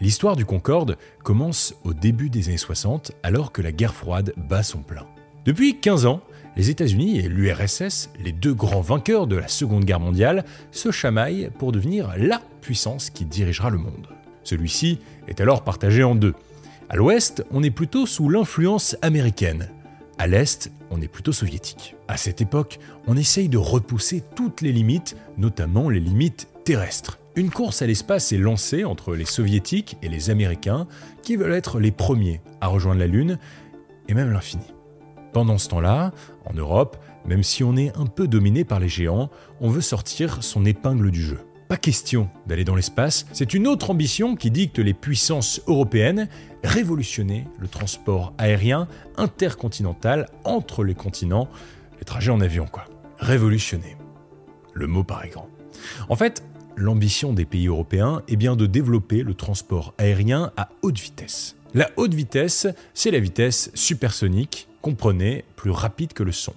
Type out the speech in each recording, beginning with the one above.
L'histoire du Concorde commence au début des années 60 alors que la guerre froide bat son plein. Depuis 15 ans, les États-Unis et l'URSS, les deux grands vainqueurs de la Seconde Guerre mondiale, se chamaillent pour devenir la puissance qui dirigera le monde. Celui-ci est alors partagé en deux. À l'ouest, on est plutôt sous l'influence américaine. À l'est, on est plutôt soviétique. À cette époque, on essaye de repousser toutes les limites, notamment les limites terrestres. Une course à l'espace est lancée entre les soviétiques et les américains qui veulent être les premiers à rejoindre la Lune et même l'infini. Pendant ce temps-là, en Europe, même si on est un peu dominé par les géants, on veut sortir son épingle du jeu. Pas question d'aller dans l'espace, c'est une autre ambition qui dicte les puissances européennes, révolutionner le transport aérien intercontinental entre les continents, les trajets en avion quoi. Révolutionner. Le mot paraît grand. En fait, l'ambition des pays européens est bien de développer le transport aérien à haute vitesse. La haute vitesse, c'est la vitesse supersonique comprenez, plus rapide que le son.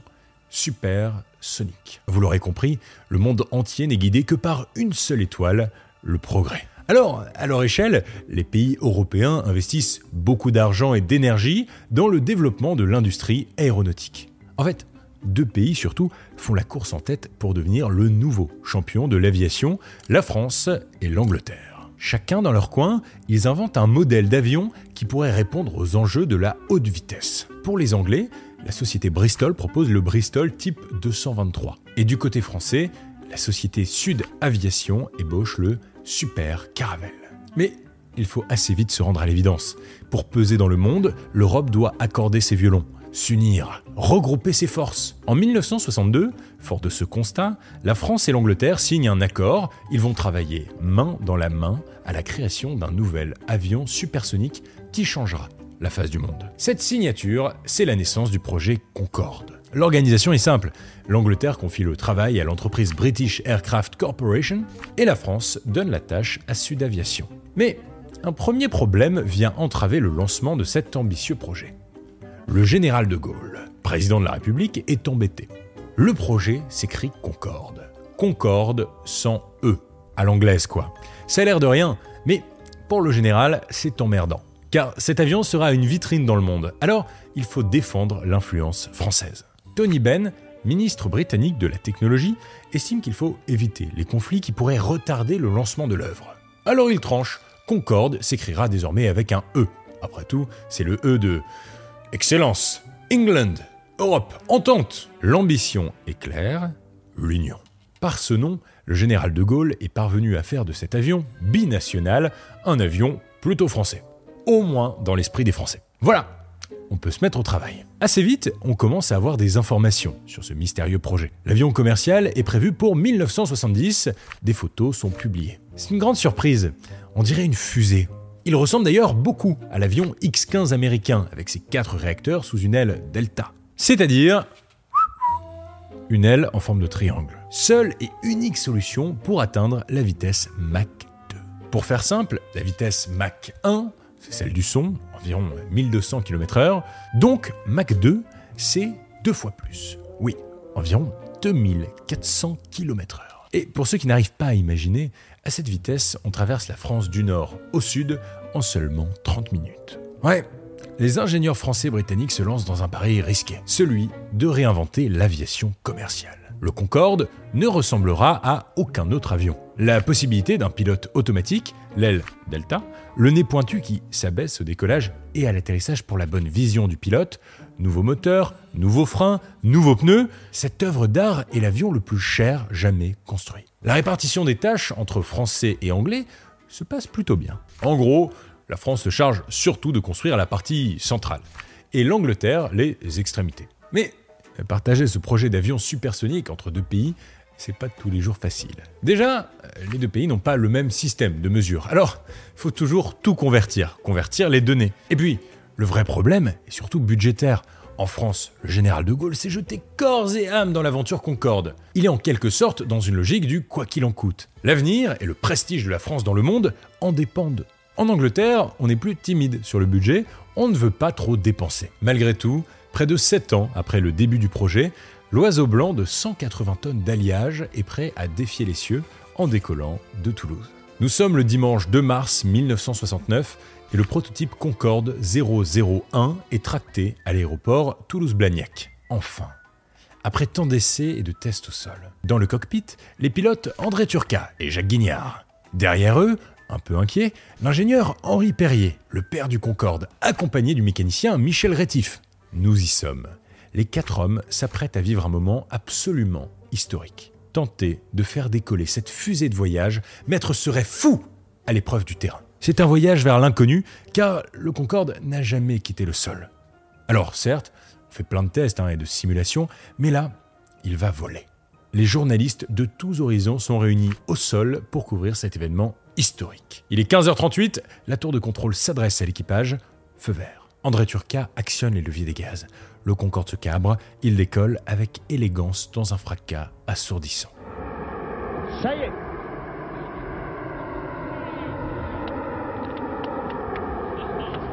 Supersonique. Vous l'aurez compris, le monde entier n'est guidé que par une seule étoile, le progrès. Alors, à leur échelle, les pays européens investissent beaucoup d'argent et d'énergie dans le développement de l'industrie aéronautique. En fait, deux pays surtout font la course en tête pour devenir le nouveau champion de l'aviation, la France et l'Angleterre. Chacun dans leur coin, ils inventent un modèle d'avion qui pourrait répondre aux enjeux de la haute vitesse. Pour les Anglais, la société Bristol propose le Bristol Type 223. Et du côté français, la société Sud Aviation ébauche le Super Caravelle. Mais il faut assez vite se rendre à l'évidence. Pour peser dans le monde, l'Europe doit accorder ses violons s'unir, regrouper ses forces. En 1962, fort de ce constat, la France et l'Angleterre signent un accord. Ils vont travailler main dans la main à la création d'un nouvel avion supersonique qui changera la face du monde. Cette signature, c'est la naissance du projet Concorde. L'organisation est simple. L'Angleterre confie le travail à l'entreprise British Aircraft Corporation et la France donne la tâche à Sud Aviation. Mais un premier problème vient entraver le lancement de cet ambitieux projet le général de Gaulle, président de la République, est embêté. Le projet s'écrit Concorde. Concorde sans E. À l'anglaise, quoi. Ça a l'air de rien, mais pour le général, c'est emmerdant. Car cet avion sera une vitrine dans le monde. Alors, il faut défendre l'influence française. Tony Benn, ministre britannique de la technologie, estime qu'il faut éviter les conflits qui pourraient retarder le lancement de l'œuvre. Alors il tranche. Concorde s'écrira désormais avec un E. Après tout, c'est le E de Excellence. England. Europe. Entente. L'ambition est claire. L'union. Par ce nom, le général de Gaulle est parvenu à faire de cet avion binational un avion plutôt français. Au moins dans l'esprit des Français. Voilà, on peut se mettre au travail. Assez vite, on commence à avoir des informations sur ce mystérieux projet. L'avion commercial est prévu pour 1970, des photos sont publiées. C'est une grande surprise, on dirait une fusée, il ressemble d'ailleurs beaucoup à l'avion X-15 américain, avec ses quatre réacteurs sous une aile delta. C'est-à-dire une aile en forme de triangle. Seule et unique solution pour atteindre la vitesse Mach 2. Pour faire simple, la vitesse Mach 1, c'est celle du son, environ 1200 km/h, donc Mach 2, c'est deux fois plus. Oui, environ 2400 km/h. Et pour ceux qui n'arrivent pas à imaginer, à cette vitesse, on traverse la France du nord au sud en seulement 30 minutes. Ouais, les ingénieurs français britanniques se lancent dans un pari risqué, celui de réinventer l'aviation commerciale. Le Concorde ne ressemblera à aucun autre avion. La possibilité d'un pilote automatique, l'aile Delta, le nez pointu qui s'abaisse au décollage et à l'atterrissage pour la bonne vision du pilote, nouveau moteur, nouveaux freins, nouveaux pneus, cette œuvre d'art est l'avion le plus cher jamais construit. La répartition des tâches entre français et anglais se passe plutôt bien. En gros, la France se charge surtout de construire la partie centrale et l'Angleterre les extrémités. Mais partager ce projet d'avion supersonique entre deux pays, c'est pas tous les jours facile. Déjà, les deux pays n'ont pas le même système de mesure. Alors, faut toujours tout convertir, convertir les données. Et puis, le vrai problème est surtout budgétaire. En France, le général de Gaulle s'est jeté corps et âme dans l'aventure Concorde. Il est en quelque sorte dans une logique du quoi qu'il en coûte. L'avenir et le prestige de la France dans le monde en dépendent. En Angleterre, on est plus timide sur le budget, on ne veut pas trop dépenser. Malgré tout, Près de 7 ans après le début du projet, l'oiseau blanc de 180 tonnes d'alliage est prêt à défier les cieux en décollant de Toulouse. Nous sommes le dimanche 2 mars 1969 et le prototype Concorde 001 est tracté à l'aéroport Toulouse-Blagnac. Enfin. Après tant d'essais et de tests au sol. Dans le cockpit, les pilotes André Turca et Jacques Guignard. Derrière eux, un peu inquiet, l'ingénieur Henri Perrier, le père du Concorde, accompagné du mécanicien Michel Rétif. Nous y sommes. Les quatre hommes s'apprêtent à vivre un moment absolument historique. Tenter de faire décoller cette fusée de voyage, Maître serait fou à l'épreuve du terrain. C'est un voyage vers l'inconnu, car le Concorde n'a jamais quitté le sol. Alors certes, on fait plein de tests hein, et de simulations, mais là, il va voler. Les journalistes de tous horizons sont réunis au sol pour couvrir cet événement historique. Il est 15h38, la tour de contrôle s'adresse à l'équipage, feu vert. André Turca actionne les leviers des gaz. Le Concorde se cabre, il décolle avec élégance dans un fracas assourdissant. Ça y est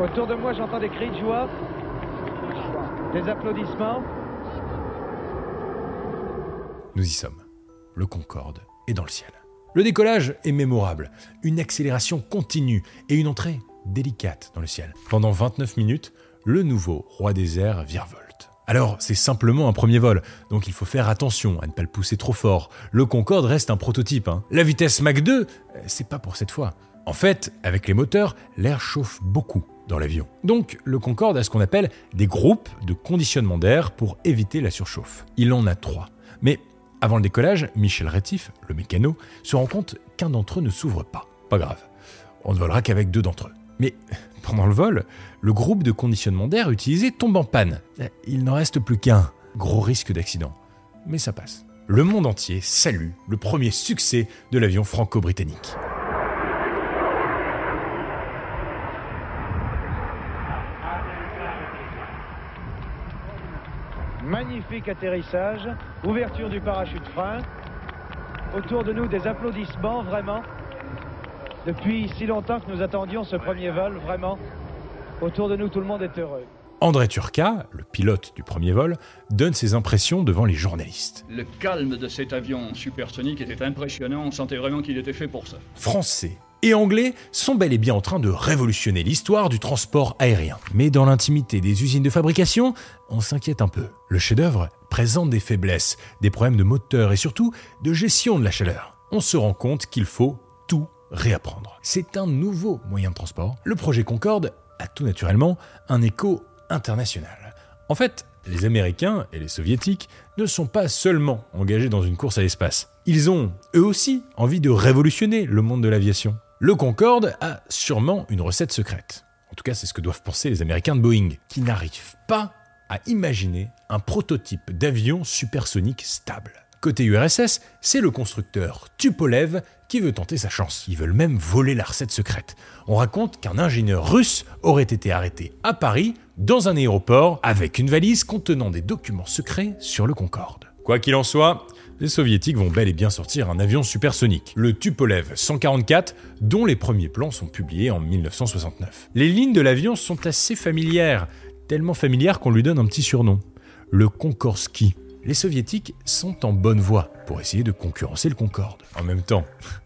Autour de moi, j'entends des cris de joie, des applaudissements. Nous y sommes. Le Concorde est dans le ciel. Le décollage est mémorable, une accélération continue et une entrée délicate dans le ciel. Pendant 29 minutes, le nouveau roi des airs virevolte. Alors, c'est simplement un premier vol, donc il faut faire attention à ne pas le pousser trop fort. Le Concorde reste un prototype. hein. La vitesse Mach 2, euh, c'est pas pour cette fois. En fait, avec les moteurs, l'air chauffe beaucoup dans l'avion. Donc, le Concorde a ce qu'on appelle des groupes de conditionnement d'air pour éviter la surchauffe. Il en a trois. Mais avant le décollage, Michel Rétif, le mécano, se rend compte qu'un d'entre eux ne s'ouvre pas. Pas grave, on ne volera qu'avec deux d'entre eux. Mais pendant le vol, le groupe de conditionnement d'air utilisé tombe en panne. Il n'en reste plus qu'un. Gros risque d'accident. Mais ça passe. Le monde entier salue le premier succès de l'avion franco-britannique. Magnifique atterrissage, ouverture du parachute frein. Autour de nous, des applaudissements, vraiment. Depuis si longtemps que nous attendions ce premier vol, vraiment. Autour de nous, tout le monde est heureux. André Turca, le pilote du premier vol, donne ses impressions devant les journalistes. Le calme de cet avion supersonique était impressionnant, on sentait vraiment qu'il était fait pour ça. Français et anglais sont bel et bien en train de révolutionner l'histoire du transport aérien. Mais dans l'intimité des usines de fabrication, on s'inquiète un peu. Le chef-d'œuvre présente des faiblesses, des problèmes de moteur et surtout de gestion de la chaleur. On se rend compte qu'il faut réapprendre. C'est un nouveau moyen de transport. Le projet Concorde a tout naturellement un écho international. En fait, les Américains et les Soviétiques ne sont pas seulement engagés dans une course à l'espace. Ils ont, eux aussi, envie de révolutionner le monde de l'aviation. Le Concorde a sûrement une recette secrète. En tout cas, c'est ce que doivent penser les Américains de Boeing, qui n'arrivent pas à imaginer un prototype d'avion supersonique stable. Côté URSS, c'est le constructeur Tupolev qui veut tenter sa chance. Ils veulent même voler la recette secrète. On raconte qu'un ingénieur russe aurait été arrêté à Paris, dans un aéroport, avec une valise contenant des documents secrets sur le Concorde. Quoi qu'il en soit, les soviétiques vont bel et bien sortir un avion supersonique, le Tupolev 144, dont les premiers plans sont publiés en 1969. Les lignes de l'avion sont assez familières, tellement familières qu'on lui donne un petit surnom, le Konkorsky. Les soviétiques sont en bonne voie pour essayer de concurrencer le Concorde. En même temps,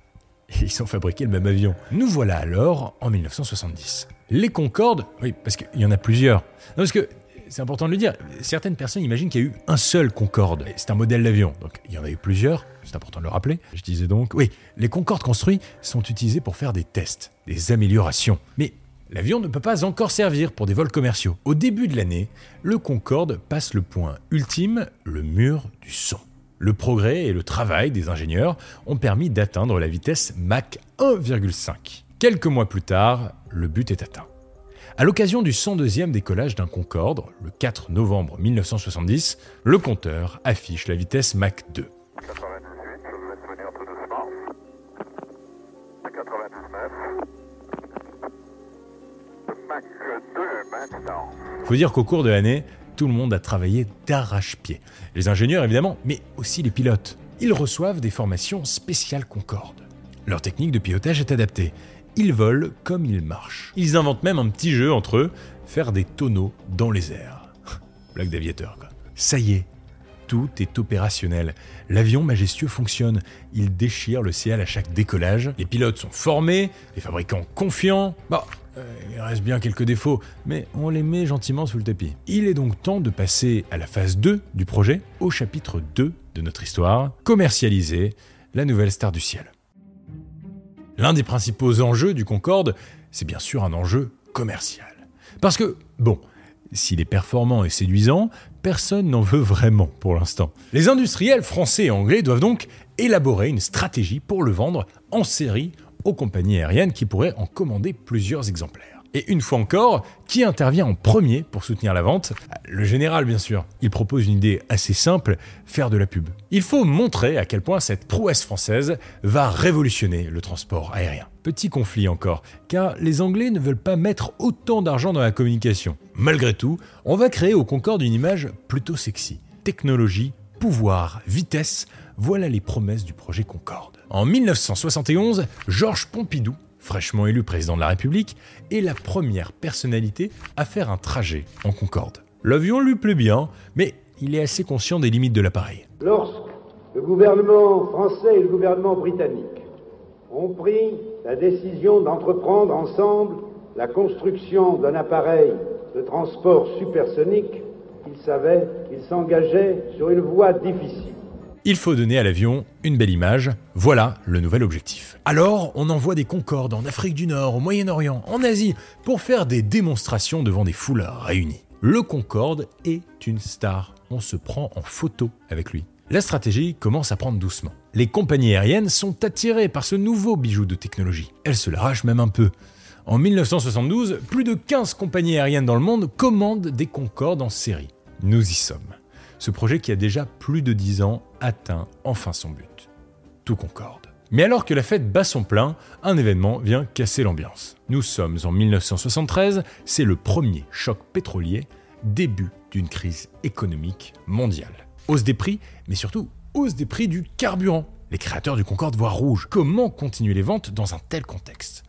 ils ont fabriqué le même avion. Nous voilà alors en 1970. Les Concorde, oui, parce qu'il y en a plusieurs. Non, parce que c'est important de le dire, certaines personnes imaginent qu'il y a eu un seul Concorde. C'est un modèle d'avion, donc il y en a eu plusieurs, c'est important de le rappeler. Je disais donc, oui, les Concorde construits sont utilisés pour faire des tests, des améliorations. Mais l'avion ne peut pas encore servir pour des vols commerciaux. Au début de l'année, le Concorde passe le point ultime, le mur du son. Le progrès et le travail des ingénieurs ont permis d'atteindre la vitesse Mach 1,5. Quelques mois plus tard, le but est atteint. À l'occasion du 102e décollage d'un Concorde, le 4 novembre 1970, le compteur affiche la vitesse Mach 2. Faut dire qu'au cours de l'année, tout le monde a travaillé d'arrache-pied. Les ingénieurs évidemment, mais aussi les pilotes. Ils reçoivent des formations spéciales Concorde. Leur technique de pilotage est adaptée. Ils volent comme ils marchent. Ils inventent même un petit jeu entre eux, faire des tonneaux dans les airs. Blague d'aviateur quoi. Ça y est, tout est opérationnel. L'avion majestueux fonctionne. Il déchire le ciel à chaque décollage. Les pilotes sont formés, les fabricants confiants. Bon, euh, il reste bien quelques défauts, mais on les met gentiment sous le tapis. Il est donc temps de passer à la phase 2 du projet, au chapitre 2 de notre histoire, commercialiser la nouvelle star du ciel. L'un des principaux enjeux du Concorde, c'est bien sûr un enjeu commercial. Parce que, bon, s'il est performant et séduisant, personne n'en veut vraiment pour l'instant. Les industriels français et anglais doivent donc élaborer une stratégie pour le vendre en série aux compagnies aériennes qui pourraient en commander plusieurs exemplaires. Et une fois encore, qui intervient en premier pour soutenir la vente? Le général, bien sûr. Il propose une idée assez simple, faire de la pub. Il faut montrer à quel point cette prouesse française va révolutionner le transport aérien. Petit conflit encore, car les Anglais ne veulent pas mettre autant d'argent dans la communication. Malgré tout, on va créer au Concorde une image plutôt sexy. Technologie, pouvoir, vitesse, voilà les promesses du projet Concorde. En 1971, Georges Pompidou fraîchement élu président de la République, est la première personnalité à faire un trajet en Concorde. L'avion lui plaît bien, mais il est assez conscient des limites de l'appareil. Lorsque le gouvernement français et le gouvernement britannique ont pris la décision d'entreprendre ensemble la construction d'un appareil de transport supersonique, ils savaient qu'ils s'engageaient sur une voie difficile. Il faut donner à l'avion une belle image, voilà le nouvel objectif. Alors, on envoie des Concordes en Afrique du Nord, au Moyen-Orient, en Asie, pour faire des démonstrations devant des foules réunies. Le Concorde est une star, on se prend en photo avec lui. La stratégie commence à prendre doucement. Les compagnies aériennes sont attirées par ce nouveau bijou de technologie. Elles se l'arrachent même un peu. En 1972, plus de 15 compagnies aériennes dans le monde commandent des Concordes en série. Nous y sommes ce projet qui a déjà plus de 10 ans atteint enfin son but. Tout concorde. Mais alors que la fête bat son plein, un événement vient casser l'ambiance. Nous sommes en 1973, c'est le premier choc pétrolier, début d'une crise économique mondiale. Hausse des prix, mais surtout hausse des prix du carburant. Les créateurs du Concorde voient rouge. Comment continuer les ventes dans un tel contexte?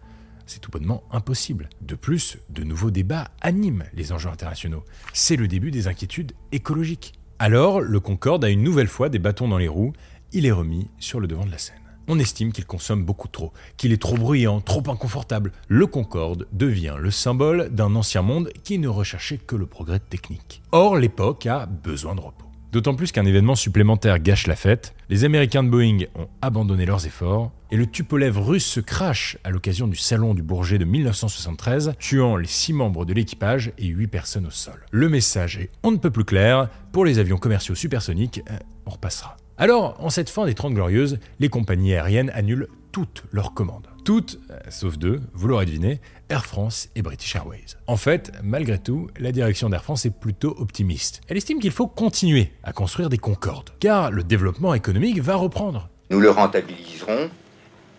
C'est tout bonnement impossible. De plus, de nouveaux débats animent les enjeux internationaux. C'est le début des inquiétudes écologiques. Alors, le Concorde a une nouvelle fois des bâtons dans les roues, il est remis sur le devant de la scène. On estime qu'il consomme beaucoup trop, qu'il est trop bruyant, trop inconfortable. Le Concorde devient le symbole d'un ancien monde qui ne recherchait que le progrès technique. Or, l'époque a besoin de repos. D'autant plus qu'un événement supplémentaire gâche la fête, les Américains de Boeing ont abandonné leurs efforts, et le Tupolev russe se crache à l'occasion du salon du Bourget de 1973, tuant les six membres de l'équipage et huit personnes au sol. Le message est on ne peut plus clair, pour les avions commerciaux supersoniques, euh, on repassera. Alors, en cette fin des 30 glorieuses, les compagnies aériennes annulent toutes leurs commandes. Toutes, euh, sauf deux, vous l'aurez deviné, Air France et British Airways. En fait, malgré tout, la direction d'Air France est plutôt optimiste. Elle estime qu'il faut continuer à construire des Concorde, car le développement économique va reprendre. Nous le rentabiliserons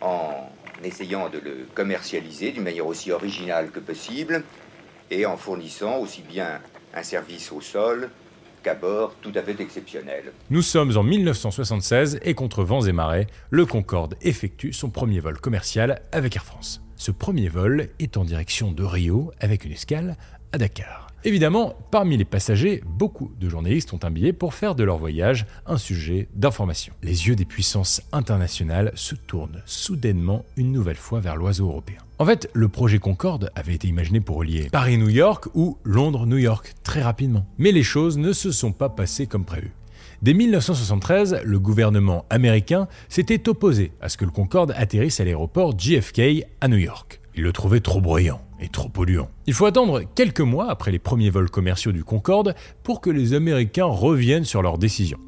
en essayant de le commercialiser d'une manière aussi originale que possible et en fournissant aussi bien un service au sol qu'à bord tout à fait exceptionnel. Nous sommes en 1976 et contre vents et marées, le Concorde effectue son premier vol commercial avec Air France. Ce premier vol est en direction de Rio avec une escale à Dakar. Évidemment, parmi les passagers, beaucoup de journalistes ont un billet pour faire de leur voyage un sujet d'information. Les yeux des puissances internationales se tournent soudainement une nouvelle fois vers l'oiseau européen. En fait, le projet Concorde avait été imaginé pour relier Paris-New York ou Londres-New York très rapidement. Mais les choses ne se sont pas passées comme prévu. Dès 1973, le gouvernement américain s'était opposé à ce que le Concorde atterrisse à l'aéroport JFK à New York. Il le trouvait trop bruyant et trop polluant. Il faut attendre quelques mois après les premiers vols commerciaux du Concorde pour que les Américains reviennent sur leur décision.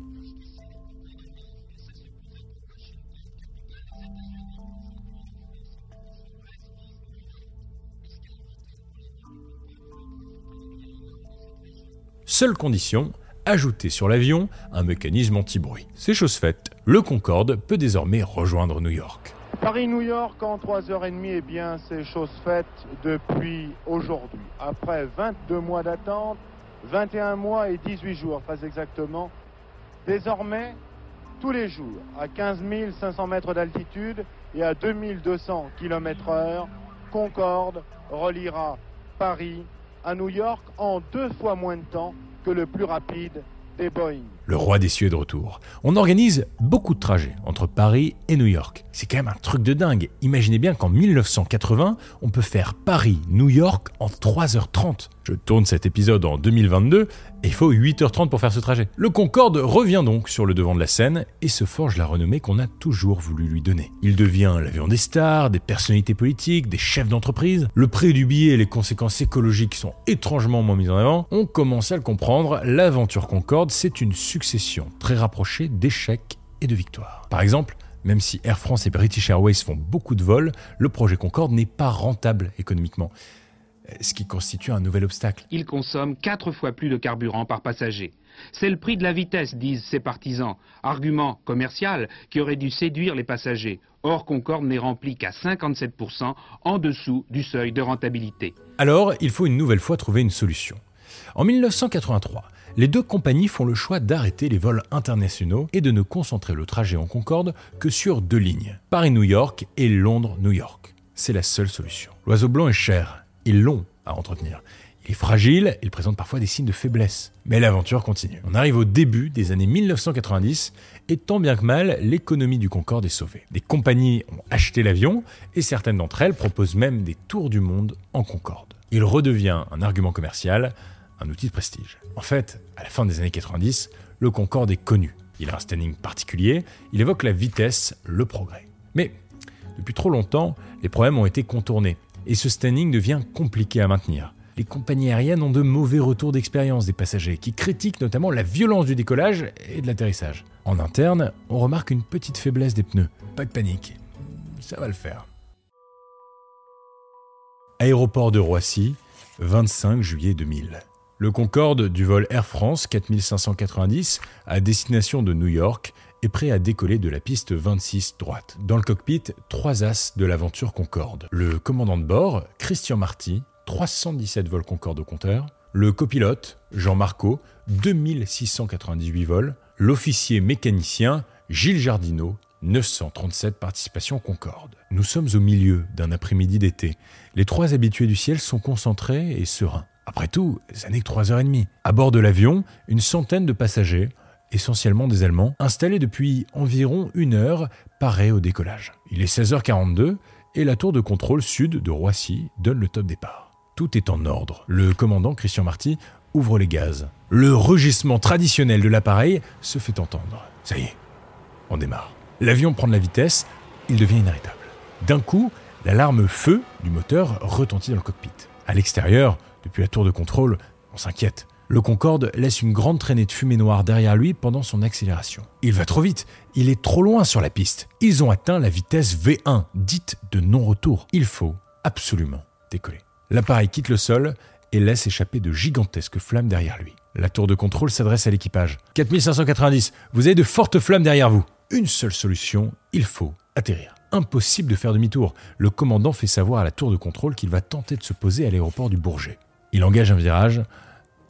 Seule condition, ajouter sur l'avion un mécanisme anti-bruit. C'est chose faite, le Concorde peut désormais rejoindre New York. Paris-New York en 3h30, eh bien, c'est chose faite depuis aujourd'hui. Après 22 mois d'attente, 21 mois et 18 jours, très exactement. Désormais, tous les jours, à 15 500 mètres d'altitude et à 2200 km/h, Concorde reliera Paris à New York en deux fois moins de temps que le plus rapide et Boeing. Le roi des cieux est de retour. On organise beaucoup de trajets entre Paris et New York. C'est quand même un truc de dingue. Imaginez bien qu'en 1980, on peut faire Paris-New York en 3h30. Je tourne cet épisode en 2022 et il faut 8h30 pour faire ce trajet. Le Concorde revient donc sur le devant de la scène et se forge la renommée qu'on a toujours voulu lui donner. Il devient l'avion des stars, des personnalités politiques, des chefs d'entreprise. Le prix du billet et les conséquences écologiques sont étrangement moins mises en avant. On commence à le comprendre, l'aventure Concorde, c'est une succession très rapprochée d'échecs et de victoires. Par exemple, même si Air France et British Airways font beaucoup de vols, le projet Concorde n'est pas rentable économiquement ce qui constitue un nouvel obstacle. Il consomme quatre fois plus de carburant par passager. C'est le prix de la vitesse, disent ses partisans. Argument commercial qui aurait dû séduire les passagers. Or, Concorde n'est rempli qu'à 57% en dessous du seuil de rentabilité. Alors, il faut une nouvelle fois trouver une solution. En 1983, les deux compagnies font le choix d'arrêter les vols internationaux et de ne concentrer le trajet en Concorde que sur deux lignes, Paris-New York et Londres-New York. C'est la seule solution. L'oiseau blanc est cher, ils l'ont à entretenir. Il est fragile, il présente parfois des signes de faiblesse. Mais l'aventure continue. On arrive au début des années 1990 et tant bien que mal, l'économie du Concorde est sauvée. Des compagnies ont acheté l'avion et certaines d'entre elles proposent même des tours du monde en Concorde. Il redevient un argument commercial, un outil de prestige. En fait, à la fin des années 90, le Concorde est connu. Il a un standing particulier, il évoque la vitesse, le progrès. Mais depuis trop longtemps, les problèmes ont été contournés et ce standing devient compliqué à maintenir. Les compagnies aériennes ont de mauvais retours d'expérience des passagers, qui critiquent notamment la violence du décollage et de l'atterrissage. En interne, on remarque une petite faiblesse des pneus. Pas de panique, ça va le faire. Aéroport de Roissy, 25 juillet 2000. Le Concorde du vol Air France 4590 à destination de New York prêt à décoller de la piste 26 droite. Dans le cockpit, trois as de l'aventure Concorde. Le commandant de bord, Christian Marty, 317 vols Concorde au compteur. Le copilote, Jean Marco, 2698 vols. L'officier mécanicien, Gilles Jardineau, 937 participations Concorde. Nous sommes au milieu d'un après-midi d'été. Les trois habitués du ciel sont concentrés et sereins. Après tout, ça n'est que 3h30. À bord de l'avion, une centaine de passagers, essentiellement des Allemands, installés depuis environ une heure, paraît au décollage. Il est 16h42 et la tour de contrôle sud de Roissy donne le top départ. Tout est en ordre. Le commandant Christian Marty ouvre les gaz. Le rugissement traditionnel de l'appareil se fait entendre. Ça y est, on démarre. L'avion prend de la vitesse, il devient inarrêtable. D'un coup, l'alarme feu du moteur retentit dans le cockpit. À l'extérieur, depuis la tour de contrôle, on s'inquiète. Le Concorde laisse une grande traînée de fumée noire derrière lui pendant son accélération. Il va trop vite, il est trop loin sur la piste. Ils ont atteint la vitesse V1, dite de non-retour. Il faut absolument décoller. L'appareil quitte le sol et laisse échapper de gigantesques flammes derrière lui. La tour de contrôle s'adresse à l'équipage. 4590, vous avez de fortes flammes derrière vous. Une seule solution, il faut atterrir. Impossible de faire demi-tour. Le commandant fait savoir à la tour de contrôle qu'il va tenter de se poser à l'aéroport du Bourget. Il engage un virage,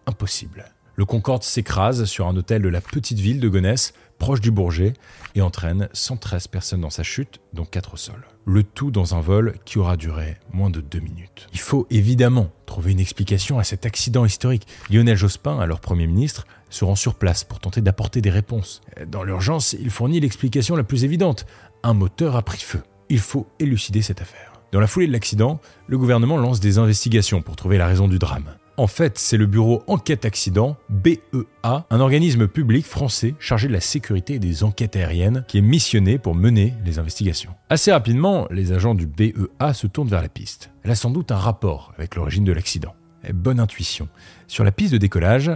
impossible. Le Concorde s'écrase sur un hôtel de la petite ville de Gonesse, proche du Bourget, et entraîne 113 personnes dans sa chute, dont 4 au sol. Le tout dans un vol qui aura duré moins de 2 minutes. Il faut évidemment trouver une explication à cet accident historique. Lionel Jospin, alors Premier ministre, se rend sur place pour tenter d'apporter des réponses. Dans l'urgence, il fournit l'explication la plus évidente. Un moteur a pris feu. Il faut élucider cette affaire. Dans la foulée de l'accident, le gouvernement lance des investigations pour trouver la raison du drame. En fait, c'est le bureau Enquête Accident, BEA, un organisme public français chargé de la sécurité des enquêtes aériennes, qui est missionné pour mener les investigations. Assez rapidement, les agents du BEA se tournent vers la piste. Elle a sans doute un rapport avec l'origine de l'accident. Bonne intuition. Sur la piste de décollage,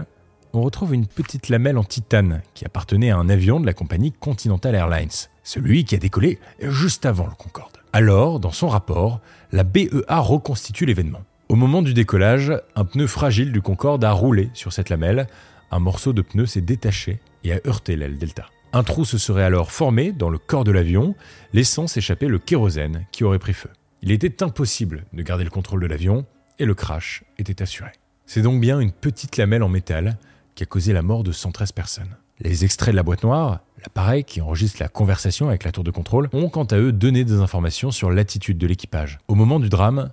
on retrouve une petite lamelle en titane qui appartenait à un avion de la compagnie Continental Airlines, celui qui a décollé juste avant le Concorde. Alors, dans son rapport, la BEA reconstitue l'événement. Au moment du décollage, un pneu fragile du Concorde a roulé sur cette lamelle, un morceau de pneu s'est détaché et a heurté l'aile Delta. Un trou se serait alors formé dans le corps de l'avion, laissant s'échapper le kérosène qui aurait pris feu. Il était impossible de garder le contrôle de l'avion et le crash était assuré. C'est donc bien une petite lamelle en métal qui a causé la mort de 113 personnes. Les extraits de la boîte noire, l'appareil qui enregistre la conversation avec la tour de contrôle, ont quant à eux donné des informations sur l'attitude de l'équipage. Au moment du drame,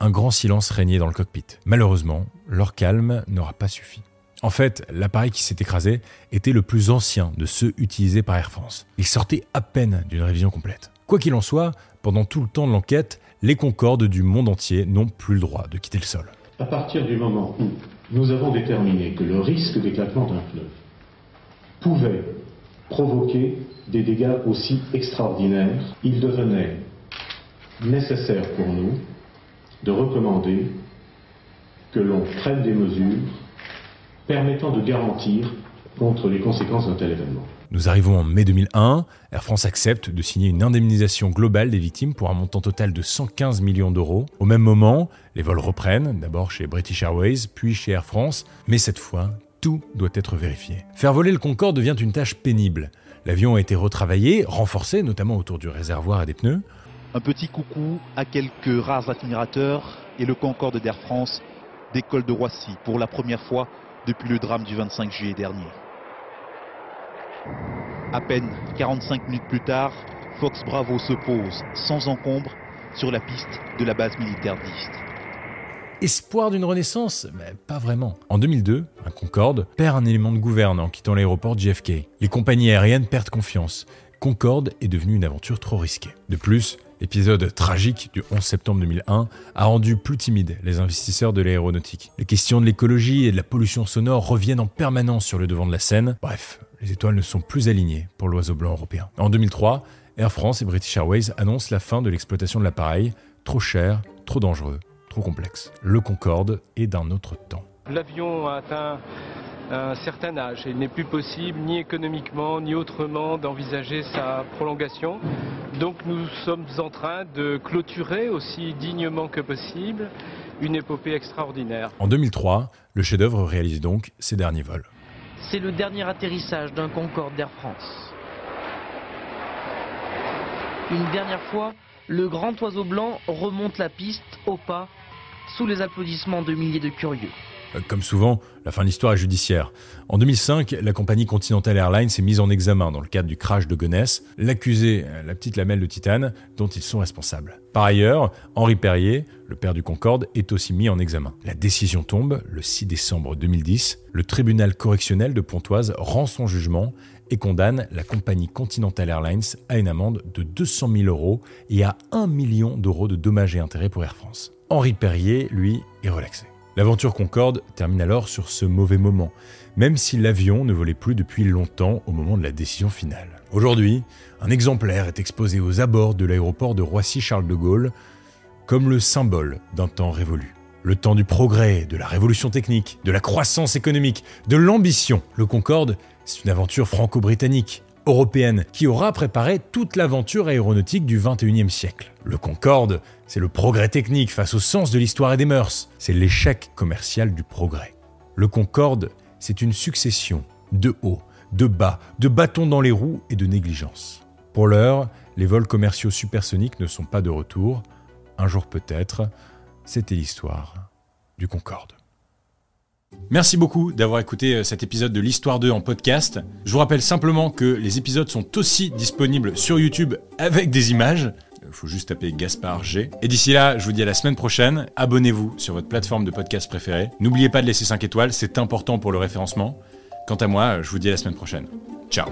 un grand silence régnait dans le cockpit. Malheureusement, leur calme n'aura pas suffi. En fait, l'appareil qui s'est écrasé était le plus ancien de ceux utilisés par Air France. Il sortait à peine d'une révision complète. Quoi qu'il en soit, pendant tout le temps de l'enquête, les Concordes du monde entier n'ont plus le droit de quitter le sol. À partir du moment où nous avons déterminé que le risque d'éclatement d'un pneu pouvait provoquer des dégâts aussi extraordinaires, il devenait nécessaire pour nous de recommander que l'on prenne des mesures permettant de garantir contre les conséquences d'un tel événement. Nous arrivons en mai 2001, Air France accepte de signer une indemnisation globale des victimes pour un montant total de 115 millions d'euros. Au même moment, les vols reprennent, d'abord chez British Airways, puis chez Air France, mais cette fois, tout doit être vérifié. Faire voler le Concorde devient une tâche pénible. L'avion a été retravaillé, renforcé, notamment autour du réservoir et des pneus. Un petit coucou à quelques rares admirateurs et le Concorde d'Air France décolle de Roissy pour la première fois depuis le drame du 25 juillet dernier. À peine 45 minutes plus tard, Fox Bravo se pose sans encombre sur la piste de la base militaire d'Ist. Espoir d'une renaissance Mais pas vraiment. En 2002, un Concorde perd un élément de gouverne en quittant l'aéroport JFK. Les compagnies aériennes perdent confiance. Concorde est devenue une aventure trop risquée. De plus, l'épisode tragique du 11 septembre 2001 a rendu plus timides les investisseurs de l'aéronautique. Les questions de l'écologie et de la pollution sonore reviennent en permanence sur le devant de la scène. Bref, les étoiles ne sont plus alignées pour l'oiseau blanc européen. En 2003, Air France et British Airways annoncent la fin de l'exploitation de l'appareil, trop cher, trop dangereux, trop complexe. Le Concorde est d'un autre temps. L'avion a atteint un certain âge il n'est plus possible ni économiquement ni autrement d'envisager sa prolongation. Donc nous sommes en train de clôturer aussi dignement que possible une épopée extraordinaire. En 2003, le chef-d'œuvre réalise donc ses derniers vols. C'est le dernier atterrissage d'un Concorde d'Air France. Une dernière fois, le grand oiseau blanc remonte la piste au pas, sous les applaudissements de milliers de curieux. Euh, Comme souvent, la fin de l'histoire est judiciaire. En 2005, la compagnie Continental Airlines est mise en examen dans le cadre du crash de Gonesse, l'accusé, euh, la petite lamelle de titane, dont ils sont responsables. Par ailleurs, Henri Perrier, le père du Concorde, est aussi mis en examen. La décision tombe le 6 décembre 2010. Le tribunal correctionnel de Pontoise rend son jugement et condamne la compagnie Continental Airlines à une amende de 200 000 euros et à 1 million d'euros de dommages et intérêts pour Air France. Henri Perrier, lui, est relaxé. L'aventure Concorde termine alors sur ce mauvais moment, même si l'avion ne volait plus depuis longtemps au moment de la décision finale. Aujourd'hui, un exemplaire est exposé aux abords de l'aéroport de Roissy-Charles de Gaulle comme le symbole d'un temps révolu. Le temps du progrès, de la révolution technique, de la croissance économique, de l'ambition. Le Concorde, c'est une aventure franco-britannique, européenne, qui aura préparé toute l'aventure aéronautique du 21e siècle. Le Concorde, c'est le progrès technique face au sens de l'histoire et des mœurs. C'est l'échec commercial du progrès. Le Concorde, c'est une succession de hauts, de bas, de bâtons dans les roues et de négligence. Pour l'heure, les vols commerciaux supersoniques ne sont pas de retour. Un jour peut-être, c'était l'histoire du Concorde. Merci beaucoup d'avoir écouté euh, cet épisode de l'Histoire 2 en podcast. Je vous rappelle simplement que les épisodes sont aussi disponibles sur YouTube avec des images. Il faut juste taper Gaspard G. Et d'ici là, je vous dis à la semaine prochaine. Abonnez-vous sur votre plateforme de podcast préférée. N'oubliez pas de laisser 5 étoiles, c'est important pour le référencement. Quant à moi, je vous dis à la semaine prochaine. Ciao